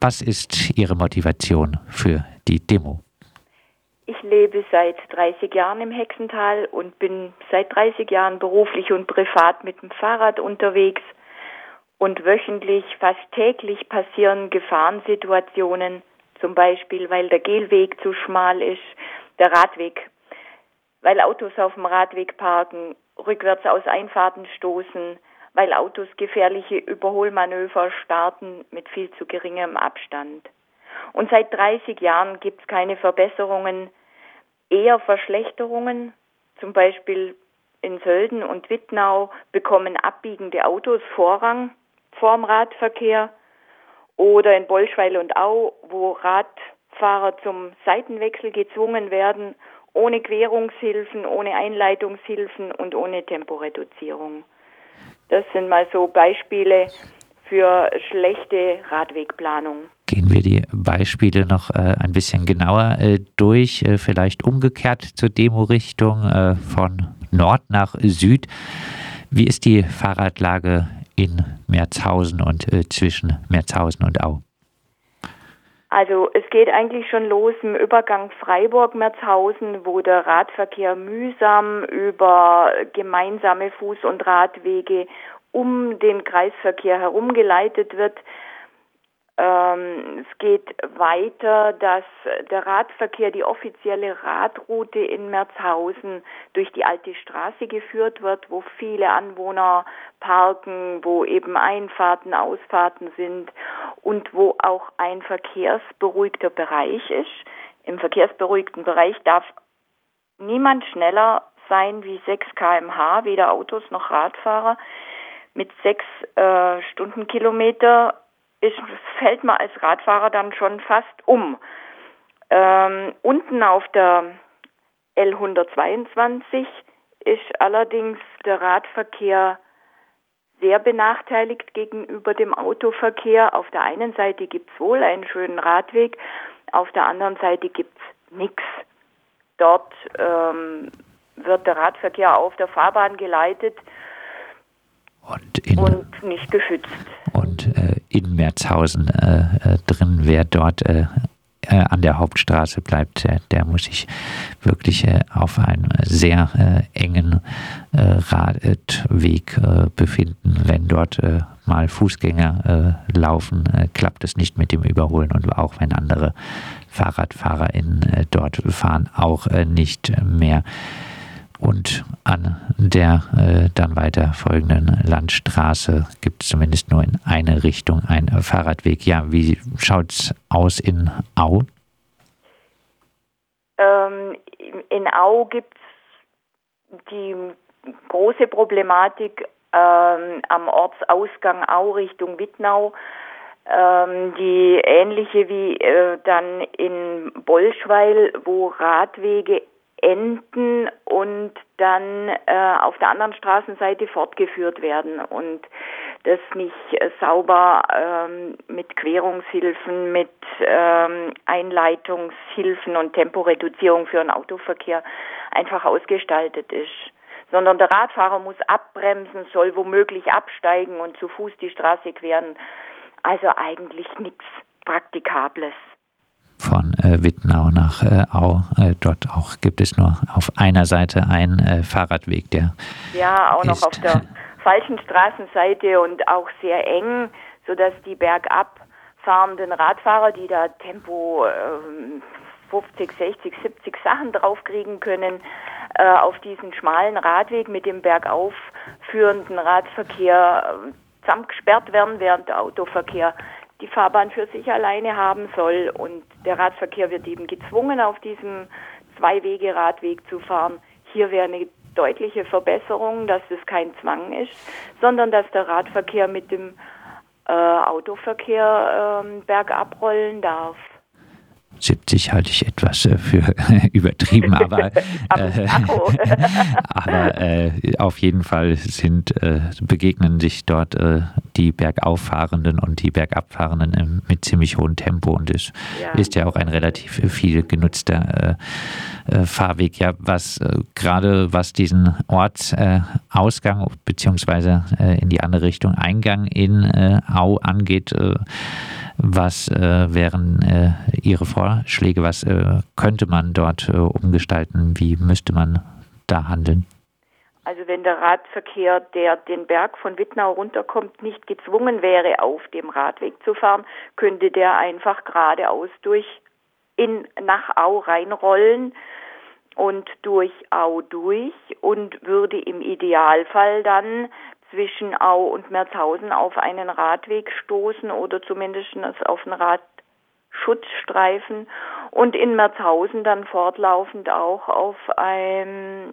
Was ist Ihre Motivation für die Demo? Ich lebe seit 30 Jahren im Hexental und bin seit 30 Jahren beruflich und privat mit dem Fahrrad unterwegs. Und wöchentlich, fast täglich passieren Gefahrensituationen, zum Beispiel weil der Gehweg zu schmal ist, der Radweg, weil Autos auf dem Radweg parken, rückwärts aus Einfahrten stoßen, weil Autos gefährliche Überholmanöver starten mit viel zu geringem Abstand. Und seit 30 Jahren gibt es keine Verbesserungen, eher Verschlechterungen. Zum Beispiel in Sölden und Wittnau bekommen abbiegende Autos Vorrang vorm Radverkehr. Oder in Bolschweil und Au, wo Radfahrer zum Seitenwechsel gezwungen werden, ohne Querungshilfen, ohne Einleitungshilfen und ohne Temporeduzierung. Das sind mal so Beispiele für schlechte Radwegplanung. Gehen wir die Beispiele noch äh, ein bisschen genauer äh, durch, äh, vielleicht umgekehrt zur Demo-Richtung äh, von Nord nach Süd. Wie ist die Fahrradlage in Merzhausen und äh, zwischen Merzhausen und Au? Also es geht eigentlich schon los im Übergang Freiburg-Merzhausen, wo der Radverkehr mühsam über gemeinsame Fuß- und Radwege um den Kreisverkehr herumgeleitet wird. Ähm, es geht weiter, dass der Radverkehr, die offizielle Radroute in Merzhausen durch die alte Straße geführt wird, wo viele Anwohner parken, wo eben Einfahrten, Ausfahrten sind und wo auch ein verkehrsberuhigter Bereich ist. Im verkehrsberuhigten Bereich darf niemand schneller sein wie 6 kmh, weder Autos noch Radfahrer. Mit 6 äh, Stundenkilometer ist, fällt man als Radfahrer dann schon fast um. Ähm, unten auf der L122 ist allerdings der Radverkehr sehr benachteiligt gegenüber dem Autoverkehr. Auf der einen Seite gibt es wohl einen schönen Radweg, auf der anderen Seite gibt es nichts. Dort ähm, wird der Radverkehr auf der Fahrbahn geleitet und, und nicht geschützt. Und äh, in Merzhausen äh, äh drin, wer dort äh, äh, an der Hauptstraße bleibt, der, muss sich wirklich auf einem sehr engen Radweg befinden. Wenn dort mal Fußgänger laufen, klappt es nicht mit dem Überholen und auch wenn andere FahrradfahrerInnen dort fahren, auch nicht mehr und an der äh, dann weiter folgenden Landstraße gibt es zumindest nur in eine Richtung einen Fahrradweg. Ja, wie schaut es aus in Au? Ähm, in Au gibt es die große Problematik ähm, am Ortsausgang Au Richtung Wittnau, ähm, die ähnliche wie äh, dann in Bolschweil, wo Radwege enden und dann äh, auf der anderen Straßenseite fortgeführt werden und das nicht äh, sauber ähm, mit Querungshilfen, mit ähm, Einleitungshilfen und Temporeduzierung für den Autoverkehr einfach ausgestaltet ist. Sondern der Radfahrer muss abbremsen, soll womöglich absteigen und zu Fuß die Straße queren. Also eigentlich nichts Praktikables von äh, Wittnau nach äh, Au. Äh, dort auch gibt es nur auf einer Seite einen äh, Fahrradweg, der. Ja, auch noch auf der falschen Straßenseite und auch sehr eng, sodass die bergab fahrenden Radfahrer, die da Tempo 50, 60, 70 Sachen draufkriegen können, äh, auf diesen schmalen Radweg mit dem bergauf führenden Radverkehr äh, zusammengesperrt werden, während der Autoverkehr die Fahrbahn für sich alleine haben soll. Und der Radverkehr wird eben gezwungen, auf diesem Zwei-Wege-Radweg zu fahren. Hier wäre eine deutliche Verbesserung, dass es kein Zwang ist, sondern dass der Radverkehr mit dem äh, Autoverkehr äh, bergab rollen darf. 70 halte ich etwas äh, für übertrieben, aber, äh, aber äh, auf jeden Fall sind, äh, begegnen sich dort äh, die Bergauffahrenden und die Bergabfahrenden mit ziemlich hohem Tempo und es ja. ist ja auch ein relativ viel genutzter äh, Fahrweg. Ja, was gerade was diesen Ortsausgang beziehungsweise in die andere Richtung Eingang in Au angeht, Was äh, wären äh, Ihre Vorschläge? Was äh, könnte man dort umgestalten? Wie müsste man da handeln? Also wenn der Radverkehr, der den Berg von Wittnau runterkommt, nicht gezwungen wäre, auf dem Radweg zu fahren, könnte der einfach geradeaus durch in nach Au reinrollen und durch Au durch und würde im Idealfall dann zwischen Au und Merzhausen auf einen Radweg stoßen oder zumindest auf einen Radschutzstreifen und in Merzhausen dann fortlaufend auch auf ein,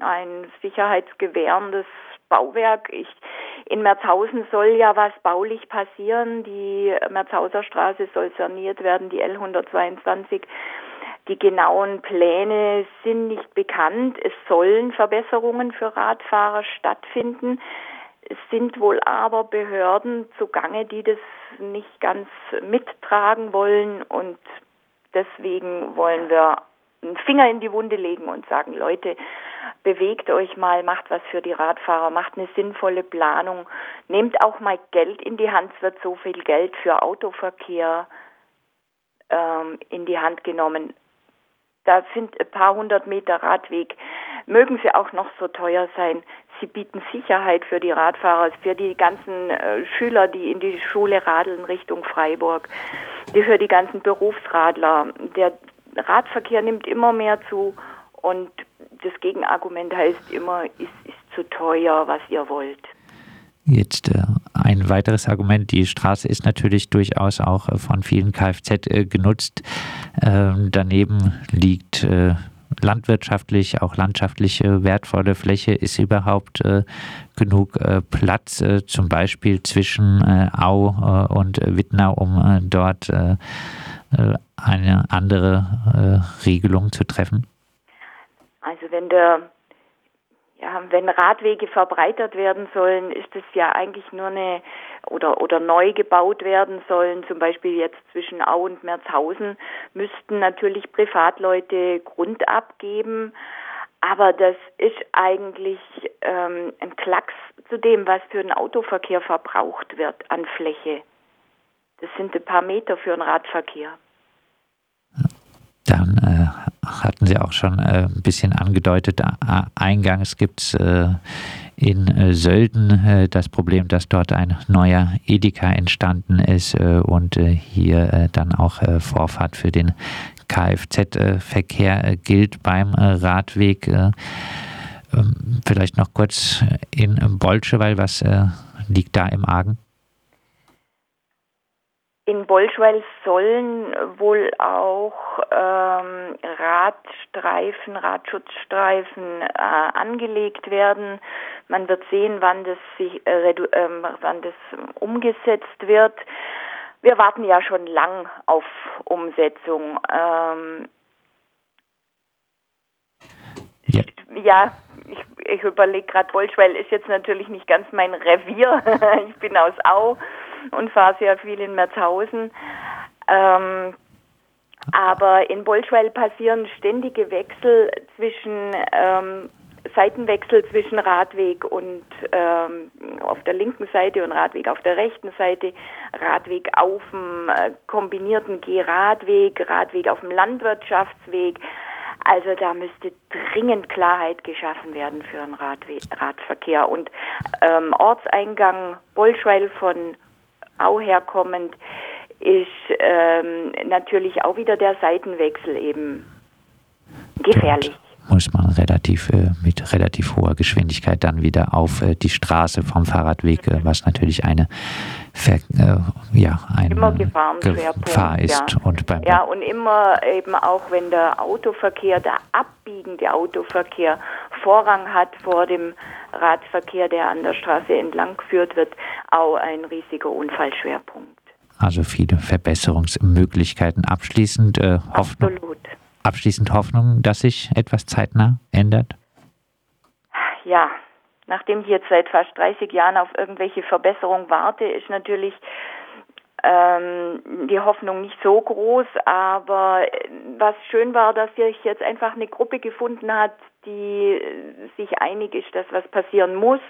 ein sicherheitsgewährendes Bauwerk. Ich, in Merzhausen soll ja was baulich passieren. Die Merzhauser Straße soll saniert werden, die L122 die genauen Pläne sind nicht bekannt. Es sollen Verbesserungen für Radfahrer stattfinden. Es sind wohl aber Behörden zugange, die das nicht ganz mittragen wollen und deswegen wollen wir einen Finger in die Wunde legen und sagen, Leute, bewegt euch mal, macht was für die Radfahrer, macht eine sinnvolle Planung, nehmt auch mal Geld in die Hand, es wird so viel Geld für Autoverkehr ähm, in die Hand genommen. Da sind ein paar hundert Meter Radweg. Mögen sie auch noch so teuer sein. Sie bieten Sicherheit für die Radfahrer, für die ganzen äh, Schüler, die in die Schule radeln Richtung Freiburg, für die ganzen Berufsradler. Der Radverkehr nimmt immer mehr zu und das Gegenargument heißt immer, ist, ist zu teuer, was ihr wollt. Jetzt äh, ein weiteres Argument, die Straße ist natürlich durchaus auch äh, von vielen Kfz äh, genutzt. Ähm, daneben liegt äh, landwirtschaftlich, auch landschaftlich wertvolle Fläche. Ist überhaupt äh, genug äh, Platz, äh, zum Beispiel zwischen Au und Wittnau, um dort eine andere Regelung zu treffen? Also wenn der ja, wenn Radwege verbreitert werden sollen, ist es ja eigentlich nur eine oder oder neu gebaut werden sollen. Zum Beispiel jetzt zwischen Au und Merzhausen müssten natürlich Privatleute Grund abgeben. Aber das ist eigentlich ähm, ein Klacks zu dem, was für den Autoverkehr verbraucht wird an Fläche. Das sind ein paar Meter für den Radverkehr. Dann äh, hatten Sie auch schon äh, ein bisschen angedeutet. Eingangs gibt es äh, in äh, Sölden das Problem, dass dort ein neuer Edeka entstanden ist und hier dann auch Vorfahrt für den Kfz-Verkehr gilt beim Radweg. Ähm, vielleicht noch kurz in Bolscheweil, was liegt da im Argen? In Bolschweil sollen wohl auch ähm, Radstreifen, Radschutzstreifen äh, angelegt werden. Man wird sehen, wann das, sich, äh, äh, wann das umgesetzt wird. Wir warten ja schon lang auf Umsetzung. Ähm, ja. ja, ich, ich überlege gerade, Bolschweil ist jetzt natürlich nicht ganz mein Revier. ich bin aus Au und fahre sehr viel in Merzhausen. Ähm, aber in Bolschweil passieren ständige Wechsel zwischen ähm, Seitenwechsel zwischen Radweg und ähm, auf der linken Seite und Radweg auf der rechten Seite, Radweg auf dem äh, kombinierten Gehradweg, Radweg auf dem Landwirtschaftsweg. Also da müsste dringend Klarheit geschaffen werden für den Radverkehr. Und ähm, Ortseingang Bolschweil von Au herkommend, ist ähm, natürlich auch wieder der Seitenwechsel eben gefährlich. Dort muss man relativ äh, mit relativ hoher Geschwindigkeit dann wieder auf äh, die Straße vom Fahrradweg, äh, was natürlich eine Ver äh, ja eine immer Gefahr ist ja. und beim ja und immer eben auch wenn der Autoverkehr, der abbiegende Autoverkehr Vorrang hat vor dem Radverkehr, der an der Straße entlang geführt wird, auch ein riesiger Unfallschwerpunkt. Also viele Verbesserungsmöglichkeiten. Abschließend äh, Hoffnung. Absolut. Abschließend Hoffnung, dass sich etwas zeitnah ändert? Ja, nachdem ich jetzt seit fast 30 Jahren auf irgendwelche Verbesserungen warte, ist natürlich ähm, die Hoffnung nicht so groß, aber was schön war, dass sich jetzt einfach eine Gruppe gefunden hat, die sich einig ist, dass was passieren muss.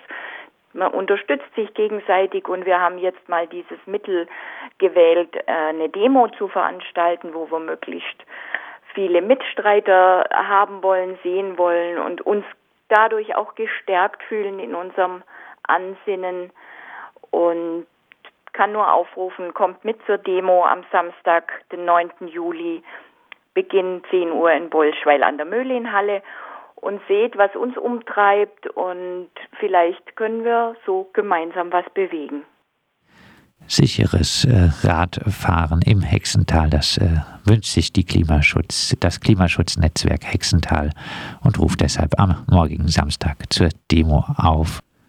Man unterstützt sich gegenseitig und wir haben jetzt mal dieses Mittel gewählt, äh, eine Demo zu veranstalten, wo wir möglichst viele Mitstreiter haben wollen, sehen wollen und uns dadurch auch gestärkt fühlen in unserem Ansinnen und kann nur aufrufen, kommt mit zur Demo am Samstag, den 9. Juli, Beginn 10 Uhr in Bolschweil an der Möhlinhalle und seht, was uns umtreibt und vielleicht können wir so gemeinsam was bewegen. Sicheres äh, Radfahren im Hexental, das äh, wünscht sich die Klimaschutz, das Klimaschutznetzwerk Hexental und ruft deshalb am morgigen Samstag zur Demo auf.